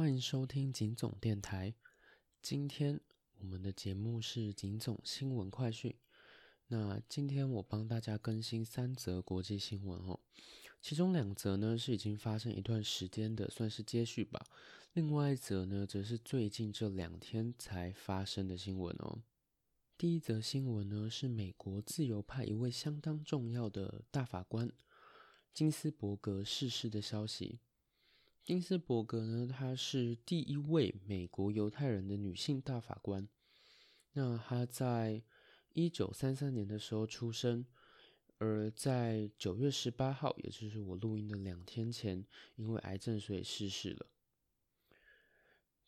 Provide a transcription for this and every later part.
欢迎收听景总电台。今天我们的节目是景总新闻快讯。那今天我帮大家更新三则国际新闻哦，其中两则呢是已经发生一段时间的，算是接续吧。另外一则呢，则是最近这两天才发生的新闻哦。第一则新闻呢，是美国自由派一位相当重要的大法官金斯伯格逝世的消息。金斯伯格呢，她是第一位美国犹太人的女性大法官。那她在一九三三年的时候出生，而在九月十八号，也就是我录音的两天前，因为癌症所以逝世了。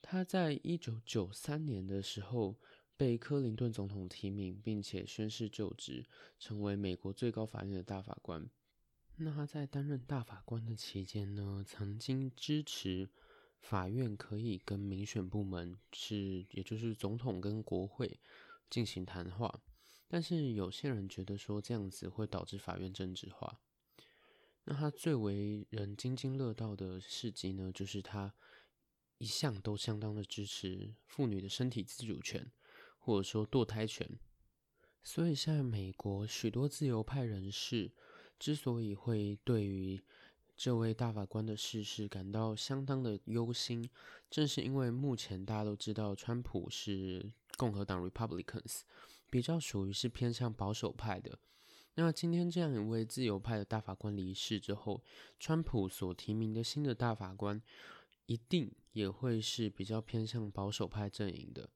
他在一九九三年的时候被克林顿总统提名，并且宣誓就职，成为美国最高法院的大法官。那他在担任大法官的期间呢，曾经支持法院可以跟民选部门，是也就是总统跟国会进行谈话。但是有些人觉得说这样子会导致法院政治化。那他最为人津津乐道的事迹呢，就是他一向都相当的支持妇女的身体自主权，或者说堕胎权。所以现在美国许多自由派人士之所以会对于这位大法官的逝世感到相当的忧心，正是因为目前大家都知道川普是共和党 （Republicans）。比较属于是偏向保守派的。那今天这样一位自由派的大法官离世之后，川普所提名的新的大法官一定也会是比较偏向保守派阵营的。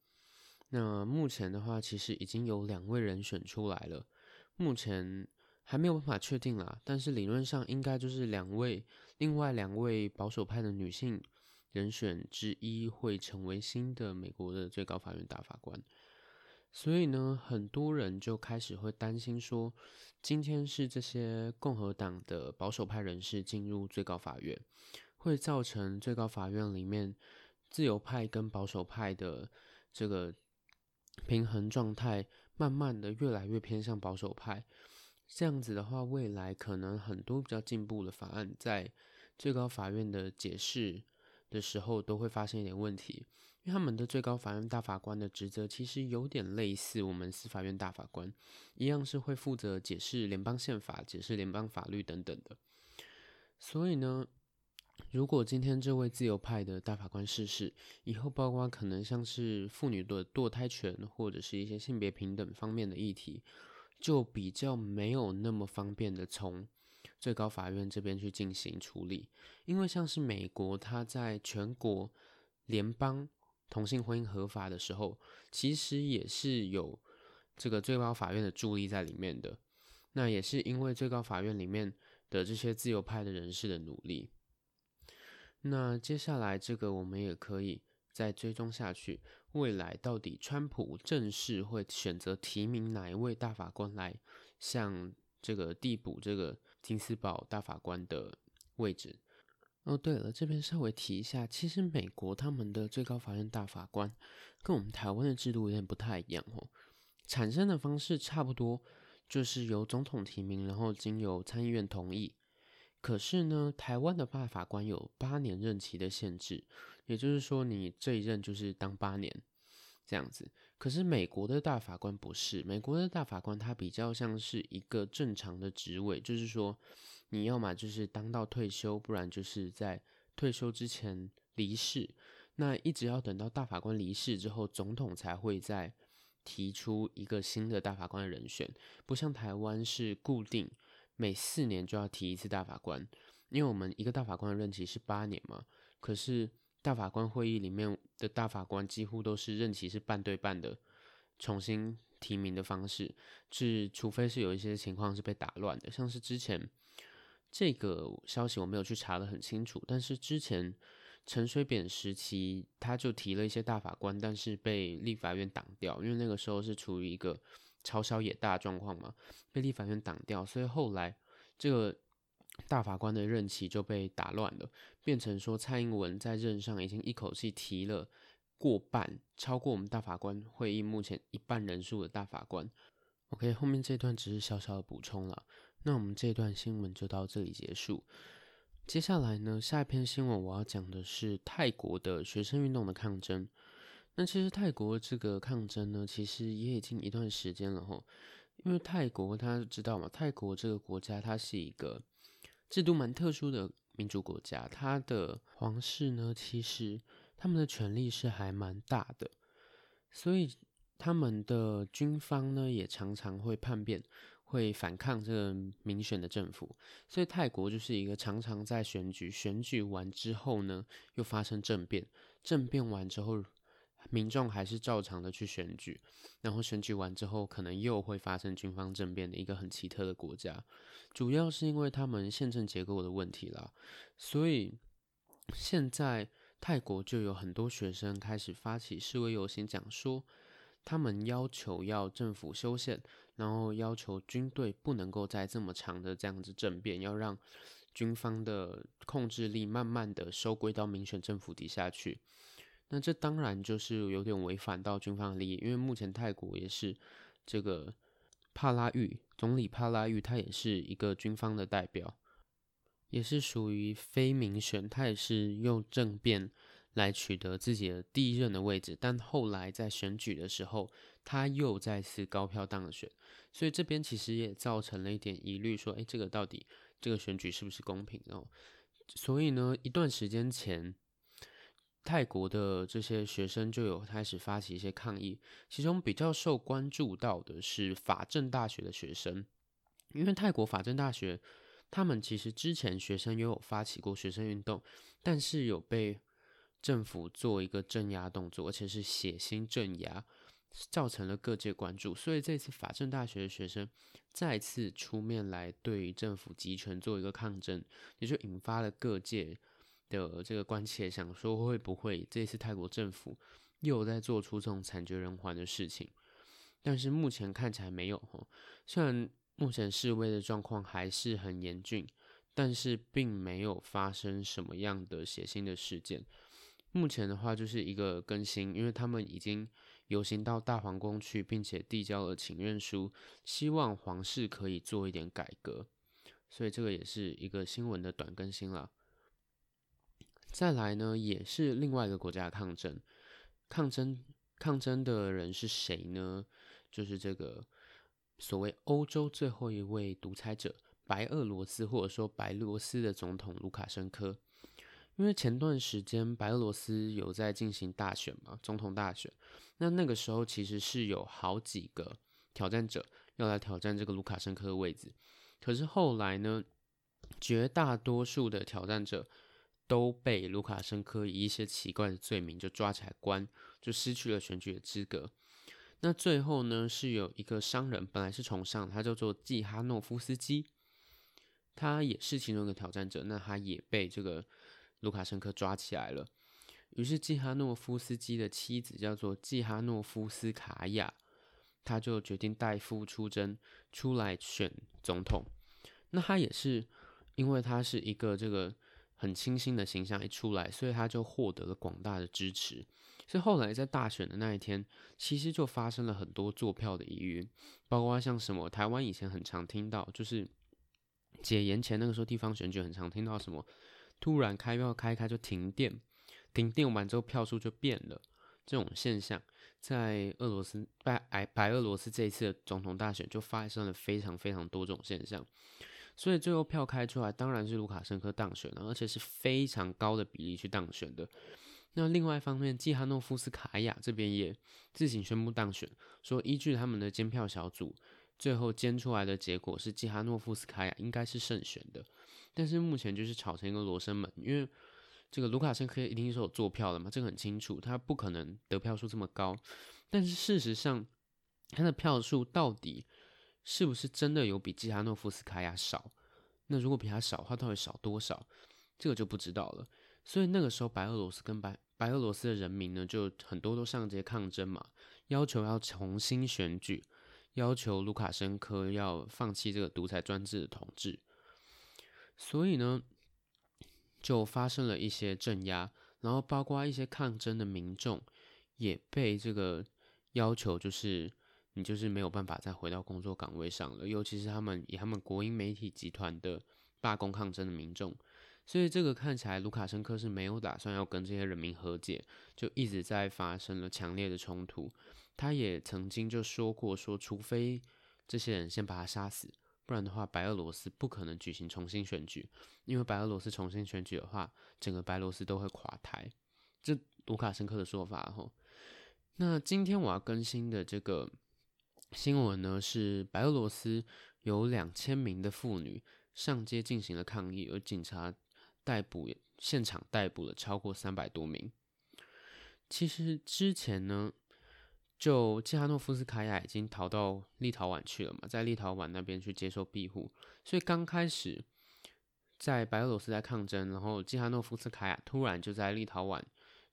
那目前的话，其实已经有两位人选出来了，目前还没有办法确定啦。但是理论上应该就是两位，另外两位保守派的女性人选之一会成为新的美国的最高法院大法官。所以呢，很多人就开始会担心说，今天是这些共和党的保守派人士进入最高法院，会造成最高法院里面自由派跟保守派的这个平衡状态，慢慢的越来越偏向保守派。这样子的话，未来可能很多比较进步的法案，在最高法院的解释的时候，都会发生一点问题。因为他们的最高法院大法官的职责其实有点类似我们司法院大法官一样，是会负责解释联邦宪法、解释联邦法律等等的。所以呢，如果今天这位自由派的大法官逝世以后，包括可能像是妇女的堕胎权或者是一些性别平等方面的议题，就比较没有那么方便的从最高法院这边去进行处理。因为像是美国，它在全国联邦同性婚姻合法的时候，其实也是有这个最高法院的助力在里面的。那也是因为最高法院里面的这些自由派的人士的努力。那接下来这个我们也可以再追踪下去，未来到底川普正式会选择提名哪一位大法官来向这个递补这个金斯堡大法官的位置？哦，对了，这边稍微提一下，其实美国他们的最高法院大法官跟我们台湾的制度有点不太一样哦。产生的方式差不多，就是由总统提名，然后经由参议院同意。可是呢，台湾的大法官有八年任期的限制，也就是说，你这一任就是当八年这样子。可是美国的大法官不是，美国的大法官他比较像是一个正常的职位，就是说。你要么就是当到退休，不然就是在退休之前离世。那一直要等到大法官离世之后，总统才会再提出一个新的大法官的人选。不像台湾是固定每四年就要提一次大法官，因为我们一个大法官的任期是八年嘛。可是大法官会议里面的大法官几乎都是任期是半对半的，重新提名的方式，是除非是有一些情况是被打乱的，像是之前。这个消息我没有去查的很清楚，但是之前陈水扁时期他就提了一些大法官，但是被立法院挡掉，因为那个时候是处于一个超小野大状况嘛，被立法院挡掉，所以后来这个大法官的任期就被打乱了，变成说蔡英文在任上已经一口气提了过半，超过我们大法官会议目前一半人数的大法官。OK，后面这段只是小小的补充了。那我们这段新闻就到这里结束。接下来呢，下一篇新闻我要讲的是泰国的学生运动的抗争。那其实泰国这个抗争呢，其实也已经一段时间了哈。因为泰国大家知道嘛，泰国这个国家它是一个制度蛮特殊的民主国家，它的皇室呢，其实他们的权力是还蛮大的，所以他们的军方呢，也常常会叛变。会反抗这个民选的政府，所以泰国就是一个常常在选举，选举完之后呢，又发生政变，政变完之后，民众还是照常的去选举，然后选举完之后，可能又会发生军方政变的一个很奇特的国家，主要是因为他们宪政结构的问题啦，所以现在泰国就有很多学生开始发起示威游行，讲说他们要求要政府修宪。然后要求军队不能够在这么长的这样子政变，要让军方的控制力慢慢的收归到民选政府底下去。那这当然就是有点违反到军方的利益，因为目前泰国也是这个帕拉育总理帕拉育，他也是一个军方的代表，也是属于非民选，他也是用政变来取得自己的第一任的位置，但后来在选举的时候。他又再次高票当选，所以这边其实也造成了一点疑虑，说，哎，这个到底这个选举是不是公平哦？所以呢，一段时间前，泰国的这些学生就有开始发起一些抗议，其中比较受关注到的是法政大学的学生，因为泰国法政大学，他们其实之前学生也有发起过学生运动，但是有被政府做一个镇压动作，而且是血腥镇压。造成了各界关注，所以这次法政大学的学生再次出面来对政府集权做一个抗争，也就引发了各界的这个关切，想说会不会这次泰国政府又在做出这种惨绝人寰的事情？但是目前看起来没有哈，虽然目前示威的状况还是很严峻，但是并没有发生什么样的血腥的事件。目前的话就是一个更新，因为他们已经。游行到大皇宫去，并且递交了请愿书，希望皇室可以做一点改革。所以这个也是一个新闻的短更新了。再来呢，也是另外一个国家的抗争，抗争抗争的人是谁呢？就是这个所谓欧洲最后一位独裁者——白俄罗斯，或者说白罗斯的总统卢卡申科。因为前段时间白俄罗斯有在进行大选嘛，总统大选。那那个时候其实是有好几个挑战者要来挑战这个卢卡申科的位置，可是后来呢，绝大多数的挑战者都被卢卡申科以一些奇怪的罪名就抓起来关，就失去了选举的资格。那最后呢，是有一个商人本来是崇尚他叫做季哈诺夫斯基，他也是其中一个挑战者，那他也被这个。卢卡申科抓起来了，于是季哈诺夫斯基的妻子叫做季哈诺夫斯卡娅，他就决定代夫出征，出来选总统。那他也是因为他是一个这个很清新的形象一出来，所以他就获得了广大的支持。所以后来在大选的那一天，其实就发生了很多坐票的疑云，包括像什么台湾以前很常听到，就是解严前那个时候地方选举很常听到什么。突然开票开开就停电，停电完之后票数就变了。这种现象在俄罗斯白白俄罗斯这一次的总统大选就发生了非常非常多种现象。所以最后票开出来，当然是卢卡申科当选了，而且是非常高的比例去当选的。那另外一方面，季哈诺夫斯卡娅这边也自行宣布当选，说依据他们的监票小组最后监出来的结果是季哈诺夫斯卡娅应该是胜选的。但是目前就是吵成一个罗生门，因为这个卢卡申科一定是有坐票的嘛，这个很清楚，他不可能得票数这么高。但是事实上，他的票数到底是不是真的有比基哈诺夫斯卡娅少？那如果比他少，他到底少多少？这个就不知道了。所以那个时候，白俄罗斯跟白白俄罗斯的人民呢，就很多都上街抗争嘛，要求要重新选举，要求卢卡申科要放弃这个独裁专制的统治。所以呢，就发生了一些镇压，然后包括一些抗争的民众也被这个要求，就是你就是没有办法再回到工作岗位上了。尤其是他们以他们国营媒体集团的罢工抗争的民众，所以这个看起来卢卡申科是没有打算要跟这些人民和解，就一直在发生了强烈的冲突。他也曾经就说过，说除非这些人先把他杀死，不然的话，白俄罗斯不可能举行重新选举，因为白俄罗斯重新选举的话，整个白罗斯都会垮台。这卢卡申科的说法哈。那今天我要更新的这个新闻呢，是白俄罗斯有两千名的妇女上街进行了抗议，而警察逮捕现场逮捕了超过三百多名。其实之前呢。就季哈诺夫斯卡娅已经逃到立陶宛去了嘛，在立陶宛那边去接受庇护，所以刚开始在白俄罗斯在抗争，然后季哈诺夫斯卡娅突然就在立陶宛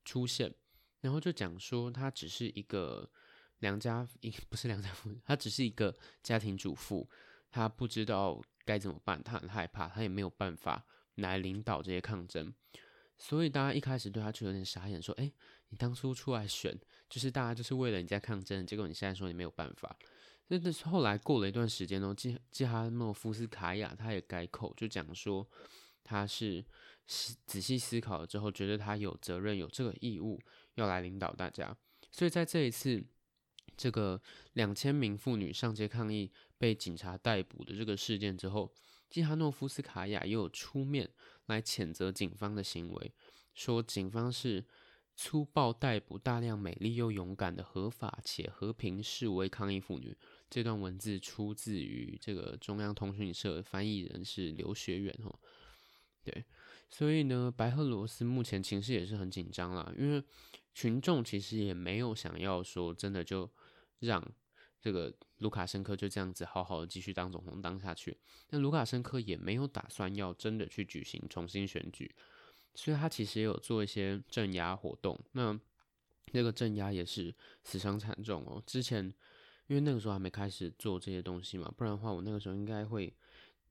出现，然后就讲说她只是一个良家，不是良家妇女，她只是一个家庭主妇，她不知道该怎么办，她很害怕，她也没有办法来领导这些抗争，所以大家一开始对她就有点傻眼，说：“哎，你当初出来选。”就是大家就是为了你在抗争，结果你现在说你没有办法。那是后来过了一段时间呢，基基哈诺夫斯卡娅他也改口，就讲说他是仔细思考了之后，觉得他有责任有这个义务要来领导大家。所以在这一次这个两千名妇女上街抗议被警察逮捕的这个事件之后，基哈诺夫斯卡娅又有出面来谴责警方的行为，说警方是。粗暴逮捕大量美丽又勇敢的合法且和平示威抗议妇女。这段文字出自于这个中央通讯社，翻译人是刘学远哦。对，所以呢，白俄罗斯目前情势也是很紧张啦，因为群众其实也没有想要说真的就让这个卢卡申科就这样子好好的继续当总统当下去。那卢卡申科也没有打算要真的去举行重新选举。所以他其实也有做一些镇压活动，那那个镇压也是死伤惨重哦。之前因为那个时候还没开始做这些东西嘛，不然的话我那个时候应该会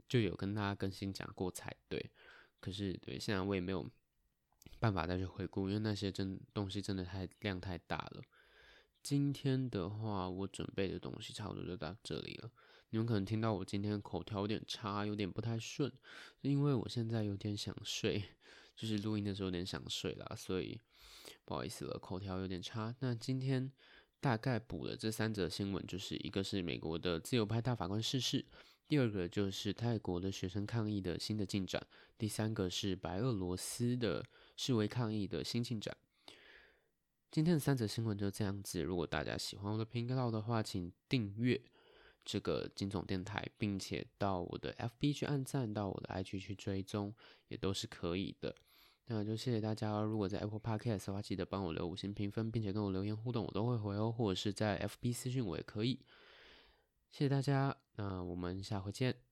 就有跟大家更新讲过才对。可是对，现在我也没有办法再去回顾，因为那些真东西真的太量太大了。今天的话，我准备的东西差不多就到这里了。你们可能听到我今天口条有点差，有点不太顺，因为我现在有点想睡。就是录音的时候有点想睡了，所以不好意思了，口条有点差。那今天大概补了这三则新闻，就是一个是美国的自由派大法官逝世，第二个就是泰国的学生抗议的新的进展，第三个是白俄罗斯的示威抗议的新进展。今天的三则新闻就这样子。如果大家喜欢我的频道的话，请订阅。这个金总电台，并且到我的 FB 去按赞，到我的 IG 去追踪，也都是可以的。那就谢谢大家。如果在 Apple Podcast 的话，记得帮我留五星评分，并且跟我留言互动，我都会回哦。或者是在 FB 私信我也可以。谢谢大家，那我们下回见。